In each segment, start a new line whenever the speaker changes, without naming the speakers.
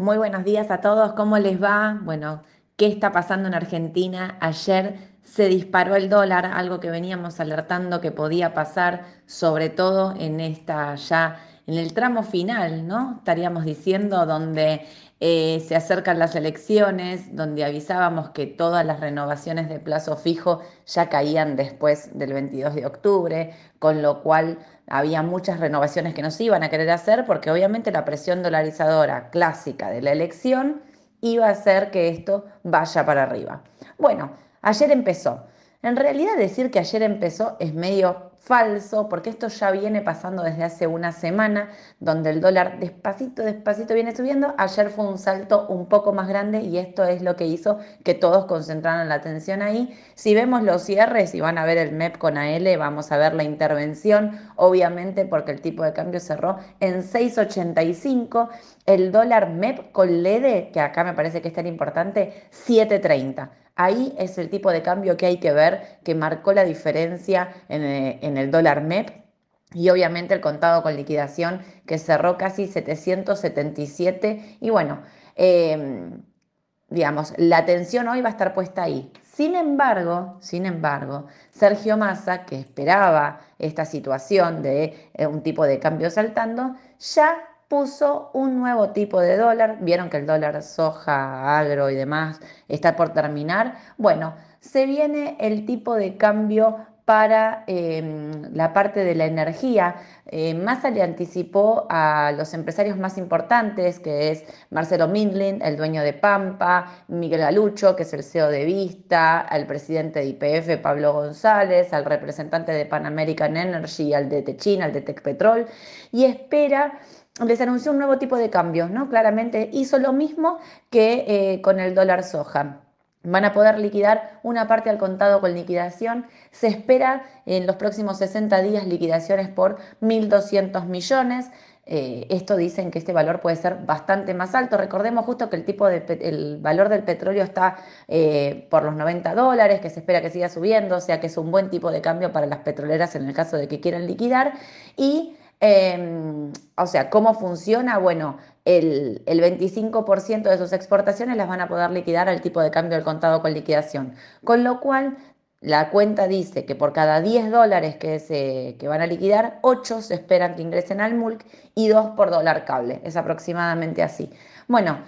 Muy buenos días a todos, ¿cómo les va? Bueno, ¿qué está pasando en Argentina? Ayer se disparó el dólar, algo que veníamos alertando que podía pasar, sobre todo en esta ya, en el tramo final, ¿no? Estaríamos diciendo donde eh, se acercan las elecciones, donde avisábamos que todas las renovaciones de plazo fijo ya caían después del 22 de octubre, con lo cual había muchas renovaciones que no se iban a querer hacer porque obviamente la presión dolarizadora clásica de la elección iba a hacer que esto vaya para arriba. Bueno, ayer empezó. En realidad decir que ayer empezó es medio falso, porque esto ya viene pasando desde hace una semana, donde el dólar despacito, despacito viene subiendo. Ayer fue un salto un poco más grande y esto es lo que hizo que todos concentraran la atención ahí. Si vemos los cierres y van a ver el MEP con AL, vamos a ver la intervención, obviamente porque el tipo de cambio cerró en 6.85, el dólar MEP con LED, que acá me parece que es tan importante, 7.30. Ahí es el tipo de cambio que hay que ver, que marcó la diferencia en, eh, el dólar MEP y obviamente el contado con liquidación que cerró casi 777 y bueno, em, digamos, la atención hoy va a estar puesta ahí. Sin embargo, sin embargo, Sergio Massa, que esperaba esta situación de eh, un tipo de cambio saltando, ya puso un nuevo tipo de dólar. Vieron que el dólar soja, agro y demás está por terminar. Bueno, se viene el tipo de cambio para em, la parte de la energía. Eh, Massa le anticipó a los empresarios más importantes, que es Marcelo Mindlin, el dueño de Pampa, Miguel Alucho, que es el CEO de Vista, al presidente de IPF, Pablo González, al representante de Pan American Energy, al de Techin, al de Tecpetrol, y espera les anunció un nuevo tipo de cambio, ¿no? Claramente hizo lo mismo que eh, con el dólar soja. Van a poder liquidar una parte al contado con liquidación. Se espera en los próximos 60 días liquidaciones por 1.200 millones. Eh, esto dicen que este valor puede ser bastante más alto. Recordemos justo que el, tipo de, valor del petróleo está eh, por los 90 dólares, que se espera que siga subiendo, o sea que es un buen tipo de cambio para las petroleras en el caso de que quieran liquidar. Y Em, o sea, ¿cómo funciona? Bueno, el, 25% de sus exportaciones las van a poder liquidar al tipo de cambio del contado con liquidación. Con lo cual, la cuenta dice que por cada 10 dólares que, se, que van a liquidar, 8 se esperan que ingresen al MULC y 2 por dólar cable. Es aproximadamente así. Bueno,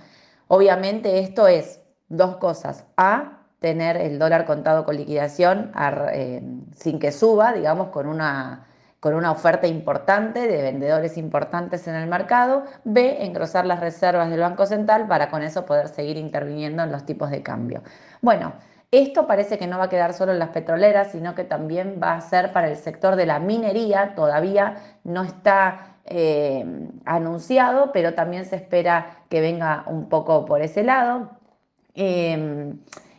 obviamente esto es dos cosas. A, tener el dólar contado con liquidación eh, sin que suba, digamos, con una con una oferta importante de vendedores importantes en el mercado. B, engrosar las reservas del Banco Central para con eso poder seguir interviniendo en los tipos de cambio. Bueno, esto parece que no va a quedar solo en las petroleras, sino que también va a ser para el sector de la minería. Todavía no está eh, anunciado, pero también se espera que venga un poco por ese lado. Eh,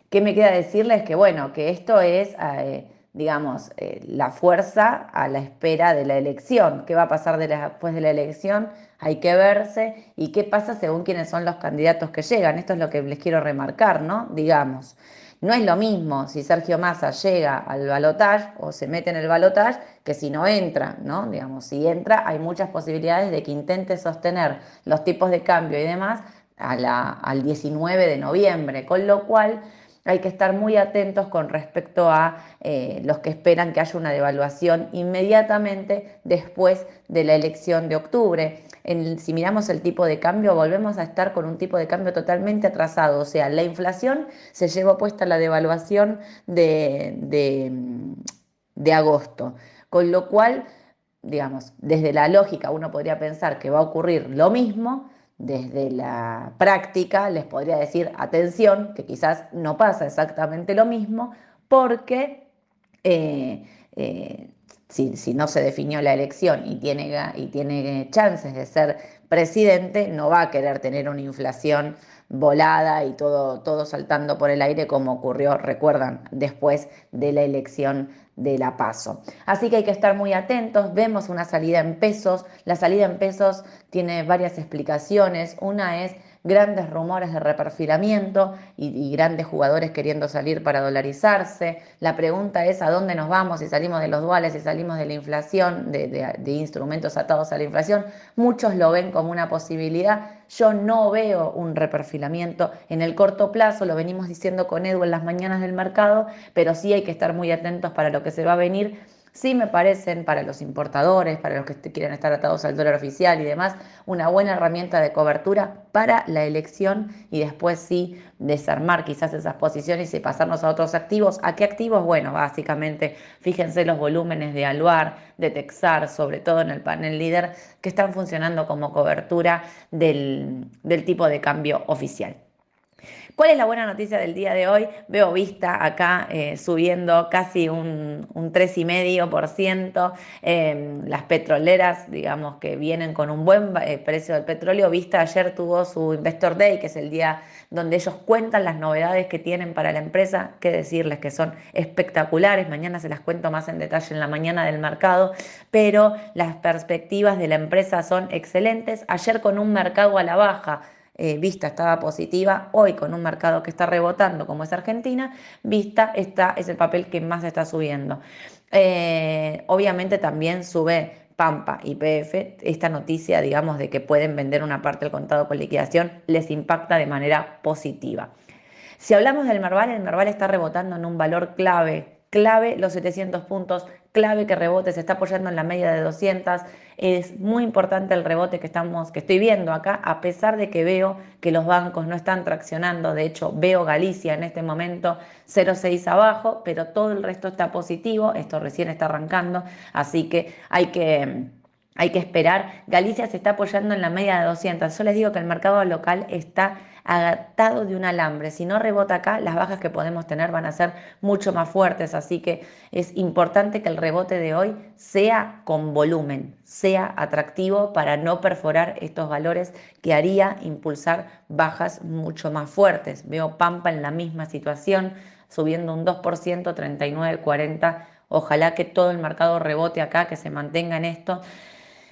¿Qué me queda decirles? Que bueno, que esto es... Eh, digamos, eh, la fuerza a la espera de la elección. ¿Qué va a pasar después de la elección? Hay que verse. ¿Y qué pasa según quiénes son los candidatos que llegan? Esto es lo que les quiero remarcar, ¿no? Digamos, no es lo mismo si Sergio Massa llega al balotaje o se mete en el balotaje que si no entra, ¿no? Digamos, si entra hay muchas posibilidades de que intente sostener los tipos de cambio y demás al 19 de noviembre, con lo cual hay que estar muy atentos con respecto a eh, los que esperan que haya una devaluación inmediatamente después de la elección de octubre. si miramos el tipo de cambio, volvemos a estar con un tipo de cambio totalmente atrasado. O sea, la inflación se llevó puesta la devaluación de, de agosto. Con lo cual, digamos, desde la lógica uno podría pensar que va a ocurrir lo mismo, desde la práctica les podría decir, atención, que quizás no pasa exactamente lo mismo, porque eh, eh, si, no se definió la elección y tiene, y tiene chances de ser presidente, no va a querer tener una inflación volada y todo, todo saltando por el aire como ocurrió, recuerdan, después de la elección de la paso. Así que hay que estar muy atentos, vemos una salida en pesos, la salida en pesos tiene varias explicaciones, una es grandes rumores de reperfilamiento y, grandes jugadores queriendo salir para dolarizarse. La pregunta es a dónde nos vamos si salimos de los duales, si salimos de la inflación, de, instrumentos atados a la inflación. Muchos lo ven como una posibilidad. Yo no veo un reperfilamiento en el corto plazo, lo venimos diciendo con Edu en las mañanas del mercado, pero sí hay que estar muy atentos para lo que se va a venir sí me parecen para los importadores, para los que quieren estar atados al dólar oficial y demás, una buena herramienta de cobertura para la elección y después sí desarmar quizás esas posiciones y pasarnos a otros activos. ¿A qué activos? Bueno, básicamente fíjense los volúmenes de Aluar, de Texar, sobre todo en el panel líder, que están funcionando como cobertura del, del tipo de cambio oficial. ¿Cuál es la buena noticia del día de hoy? Veo Vista acá eh, subiendo casi un, un 3,5%. Em, las petroleras, digamos que vienen con un buen eh, precio del petróleo. Vista ayer tuvo su Investor Day, que es el día donde ellos cuentan las novedades que tienen para la empresa. Que decirles que son espectaculares. Mañana se las cuento más en detalle en la mañana del mercado. Pero las perspectivas de la empresa son excelentes. Ayer con un mercado a la baja eh, Vista estaba positiva, hoy con un mercado que está rebotando como es Argentina, Vista está, es el papel que más está subiendo. Eh, obviamente también sube Pampa y PF, esta noticia, digamos, de que pueden vender una parte del contado con liquidación, les impacta de manera positiva. Si hablamos del Merval, el Merval está rebotando en un valor clave clave los 700 puntos, clave que rebote, se está apoyando en la media de 200. Es muy importante el rebote que, estamos, que estoy viendo acá, a pesar de que veo que los bancos no están traccionando. De hecho, veo Galicia en este momento 0,6 abajo, pero todo el resto está positivo. Esto recién está arrancando, así que hay que hay que esperar. Galicia se está apoyando en la media de 200. Yo les digo que el mercado local está agatado de un alambre. Si no rebota acá, las bajas que podemos tener van a ser mucho más fuertes. Así que es importante que el rebote de hoy sea con volumen, sea atractivo para no perforar estos valores que haría impulsar bajas mucho más fuertes. Veo Pampa en la misma situación, subiendo un 2%, 39,40. Ojalá que todo el mercado rebote acá, que se mantenga en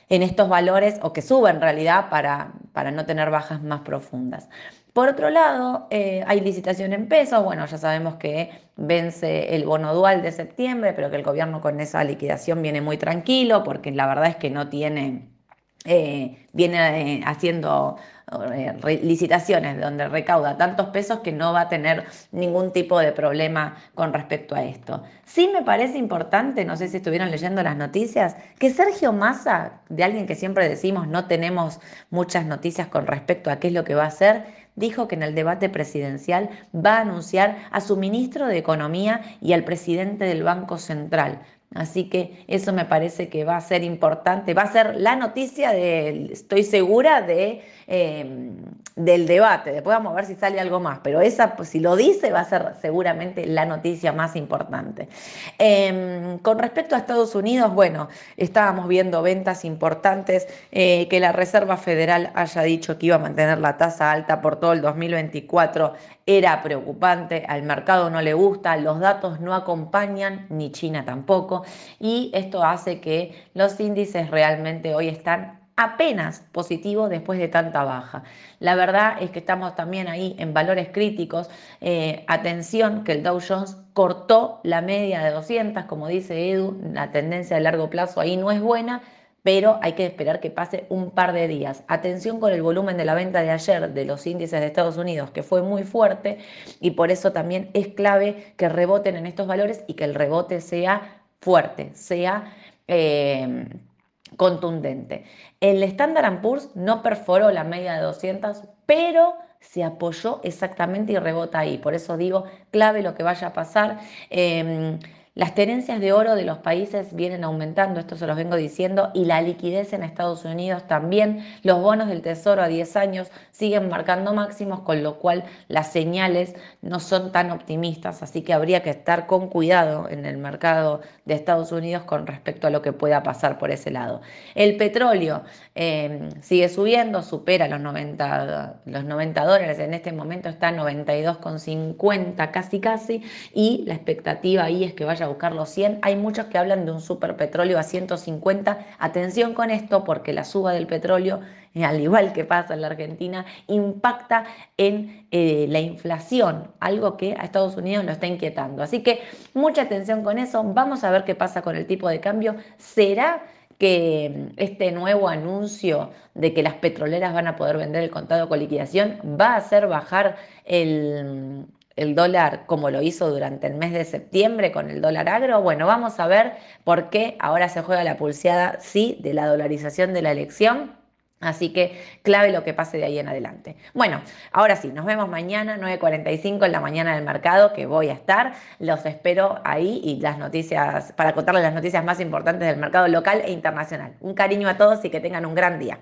en estos valores o que suba en realidad para, para no tener bajas más profundas. Por otro lado, eh, hay licitación en pesos. Bueno, ya sabemos que vence el bono dual de septiembre, pero que el gobierno con esa liquidación viene muy tranquilo porque la verdad es que no tiene, eh, viene eh, haciendo eh, licitaciones donde recauda tantos pesos que no va a tener ningún tipo de problema con respecto a esto. Sí me parece importante, no sé si estuvieron leyendo las noticias, que Sergio Massa, de alguien que siempre decimos no tenemos muchas noticias con respecto a qué es lo que va a hacer, dijo que en el debate presidencial va a anunciar a su ministro de Economía y al presidente del Banco Central. Así que eso me parece que va a ser importante, va a ser la noticia de, estoy segura, de, em, del debate. Después vamos a ver si sale algo más, pero esa, pues, si lo dice, va a ser seguramente la noticia más importante. Em, con respecto a Estados Unidos, bueno, estábamos viendo ventas importantes, eh, que la Reserva Federal haya dicho que iba a mantener la tasa alta por todo el 2024 era preocupante, al mercado no le gusta, los datos no acompañan, ni China tampoco, y esto hace que los índices realmente hoy están apenas positivos después de tanta baja. La verdad es que estamos también ahí en valores críticos. Eh, atención que el Dow Jones cortó la media de 200, como dice Edu, la tendencia de largo plazo ahí no es buena, pero hay que esperar que pase un par de días. Atención con el volumen de la venta de ayer de los índices de Estados Unidos, que fue muy fuerte y por eso también es clave que reboten en estos valores y que el rebote sea fuerte, sea... Eh, contundente. El Standard Poor's no perforó la media de 200, pero se apoyó exactamente y rebota ahí. Por eso digo, clave lo que vaya a pasar. Em, las tenencias de oro de los países vienen aumentando, esto se los vengo diciendo, y la liquidez en Estados Unidos también. Los bonos del Tesoro a 10 años siguen marcando máximos, con lo cual las señales no son tan optimistas, así que habría que estar con cuidado en el mercado de Estados Unidos con respecto a lo que pueda pasar por ese lado. El petróleo eh, sigue subiendo, supera los 90, los 90 dólares, en este momento está 92,50 casi casi, y la expectativa ahí es que vaya a buscar los 100. Hay muchos que hablan de un superpetróleo a 150. Atención con esto porque la suba del petróleo, eh, al igual que pasa en la Argentina, impacta en eh, la inflación, algo que a Estados Unidos lo está inquietando. Así que mucha atención con eso. Vamos a ver qué pasa con el tipo de cambio. ¿Será que este nuevo anuncio de que las petroleras van a poder vender el contado con liquidación va a hacer bajar el, el dólar como lo hizo durante el mes de septiembre con el dólar agro? Bueno, vamos a ver por qué ahora se juega la pulseada, sí, de la dolarización de la elección. Así que clave lo que pase de ahí en adelante. Bueno, ahora sí, nos vemos mañana 9.45 en la mañana del mercado, que voy a estar. Los espero ahí y las noticias, para contarles las noticias más importantes del mercado local e internacional. Un cariño a todos y que tengan un gran día.